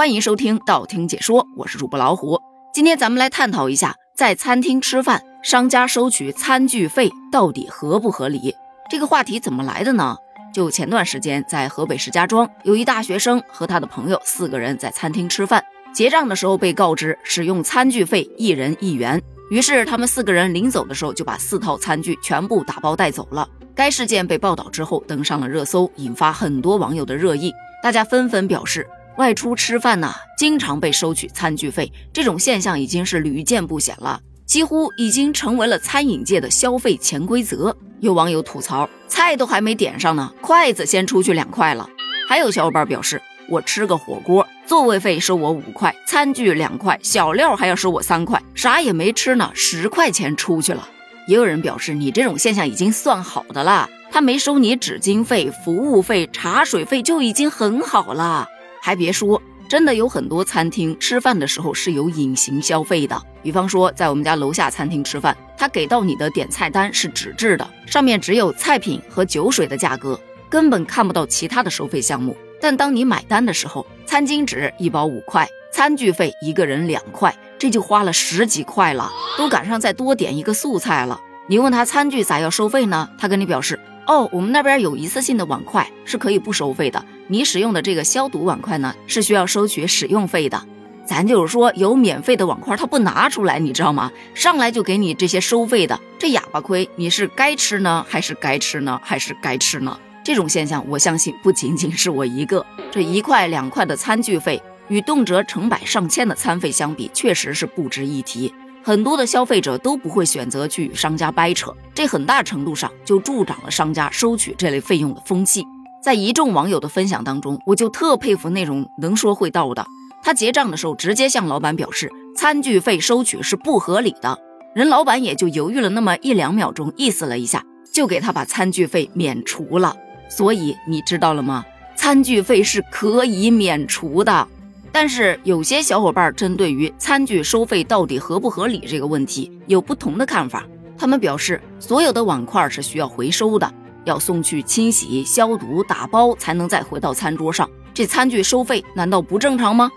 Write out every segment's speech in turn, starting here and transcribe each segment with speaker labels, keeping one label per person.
Speaker 1: 欢迎收听道听解说，我是主播老虎。今天咱们来探讨一下，在餐厅吃饭，商家收取餐具费到底合不合理？这个话题怎么来的呢？就前段时间，在河北石家庄，有一大学生和他的朋友四个人在餐厅吃饭，结账的时候被告知使用餐具费一人一元，于是他们四个人临走的时候就把四套餐具全部打包带走了。该事件被报道之后登上了热搜，引发很多网友的热议，大家纷纷表示。外出吃饭呢，经常被收取餐具费，这种现象已经是屡见不鲜了，几乎已经成为了餐饮界的消费潜规则。有网友吐槽，菜都还没点上呢，筷子先出去两块了。还有小伙伴表示，我吃个火锅，座位费收我五块，餐具两块，小料还要收我三块，啥也没吃呢，十块钱出去了。也有人表示，你这种现象已经算好的了，他没收你纸巾费、服务费、茶水费就已经很好了。还别说，真的有很多餐厅吃饭的时候是有隐形消费的。比方说，在我们家楼下餐厅吃饭，他给到你的点菜单是纸质的，上面只有菜品和酒水的价格，根本看不到其他的收费项目。但当你买单的时候，餐巾纸一包五块，餐具费一个人两块，这就花了十几块了，都赶上再多点一个素菜了。你问他餐具咋要收费呢？他跟你表示。哦，我们那边有一次性的碗筷是可以不收费的。你使用的这个消毒碗筷呢，是需要收取使用费的。咱就是说，有免费的碗筷，他不拿出来，你知道吗？上来就给你这些收费的，这哑巴亏，你是该吃呢，还是该吃呢，还是该吃呢？这种现象，我相信不仅仅是我一个。这一块两块的餐具费，与动辄成百上千的餐费相比，确实是不值一提。很多的消费者都不会选择去与商家掰扯，这很大程度上就助长了商家收取这类费用的风气。在一众网友的分享当中，我就特佩服那种能说会道的。他结账的时候直接向老板表示，餐具费收取是不合理的。人老板也就犹豫了那么一两秒钟，意思了一下，就给他把餐具费免除了。所以你知道了吗？餐具费是可以免除的。但是有些小伙伴针对于餐具收费到底合不合理这个问题有不同的看法。他们表示，所有的碗筷是需要回收的，要送去清洗、消毒、打包才能再回到餐桌上。这餐具收费难道不正常吗？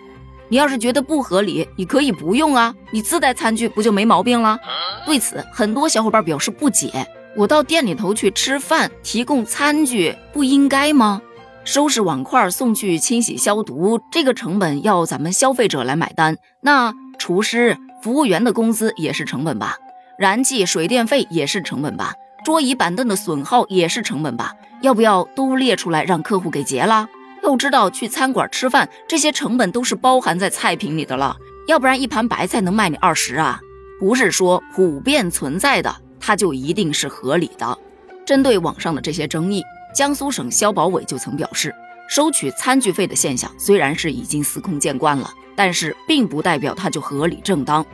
Speaker 1: 你要是觉得不合理，你可以不用啊，你自带餐具不就没毛病了？对此，很多小伙伴表示不解：我到店里头去吃饭，提供餐具不应该吗？收拾碗筷送去清洗消毒，这个成本要咱们消费者来买单。那厨师、服务员的工资也是成本吧？燃气、水电费也是成本吧？桌椅板凳的损耗也是成本吧？要不要都列出来让客户给结了？要知道去餐馆吃饭，这些成本都是包含在菜品里的了，要不然一盘白菜能卖你二十啊？不是说普遍存在的，它就一定是合理的。针对网上的这些争议。江苏省消保委就曾表示，收取餐具费的现象虽然是已经司空见惯了，但是并不代表它就合理正当。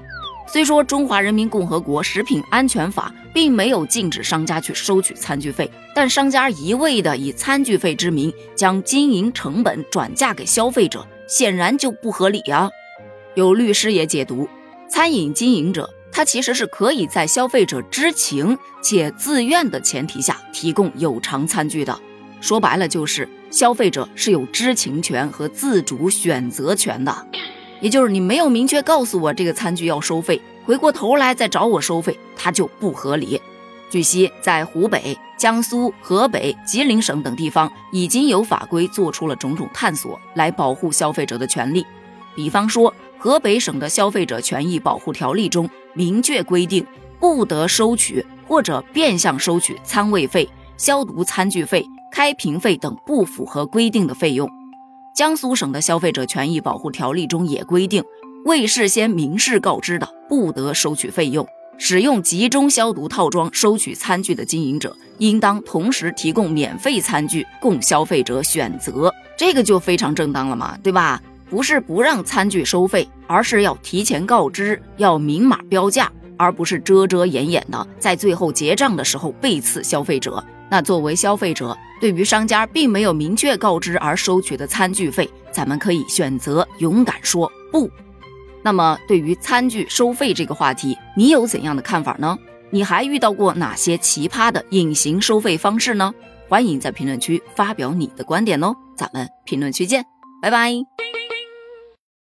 Speaker 1: 虽说《中华人民共和国食品安全法》并没有禁止商家去收取餐具费，但商家一味的以餐具费之名将经营成本转嫁给消费者，显然就不合理呀。有律师也解读，餐饮经营者。它其实是可以在消费者知情且自愿的前提下提供有偿餐具的。说白了，就是消费者是有知情权和自主选择权的。也就是你没有明确告诉我这个餐具要收费，回过头来再找我收费，它就不合理。据悉，在湖北、江苏、河北、吉林省等地方，已经有法规做出了种种探索，来保护消费者的权利。比方说，河北省的消费者权益保护条例中。明确规定，不得收取或者变相收取餐位费、消毒餐具费、开瓶费等不符合规定的费用。江苏省的消费者权益保护条例中也规定，未事先明示告知的，不得收取费用。使用集中消毒套装收取餐具的经营者，应当同时提供免费餐具供消费者选择，这个就非常正当了嘛，对吧？不是不让餐具收费，而是要提前告知，要明码标价，而不是遮遮掩掩的，在最后结账的时候背刺消费者。那作为消费者，对于商家并没有明确告知而收取的餐具费，咱们可以选择勇敢说不。那么，对于餐具收费这个话题，你有怎样的看法呢？你还遇到过哪些奇葩的隐形收费方式呢？欢迎在评论区发表你的观点哦，咱们评论区见，拜拜。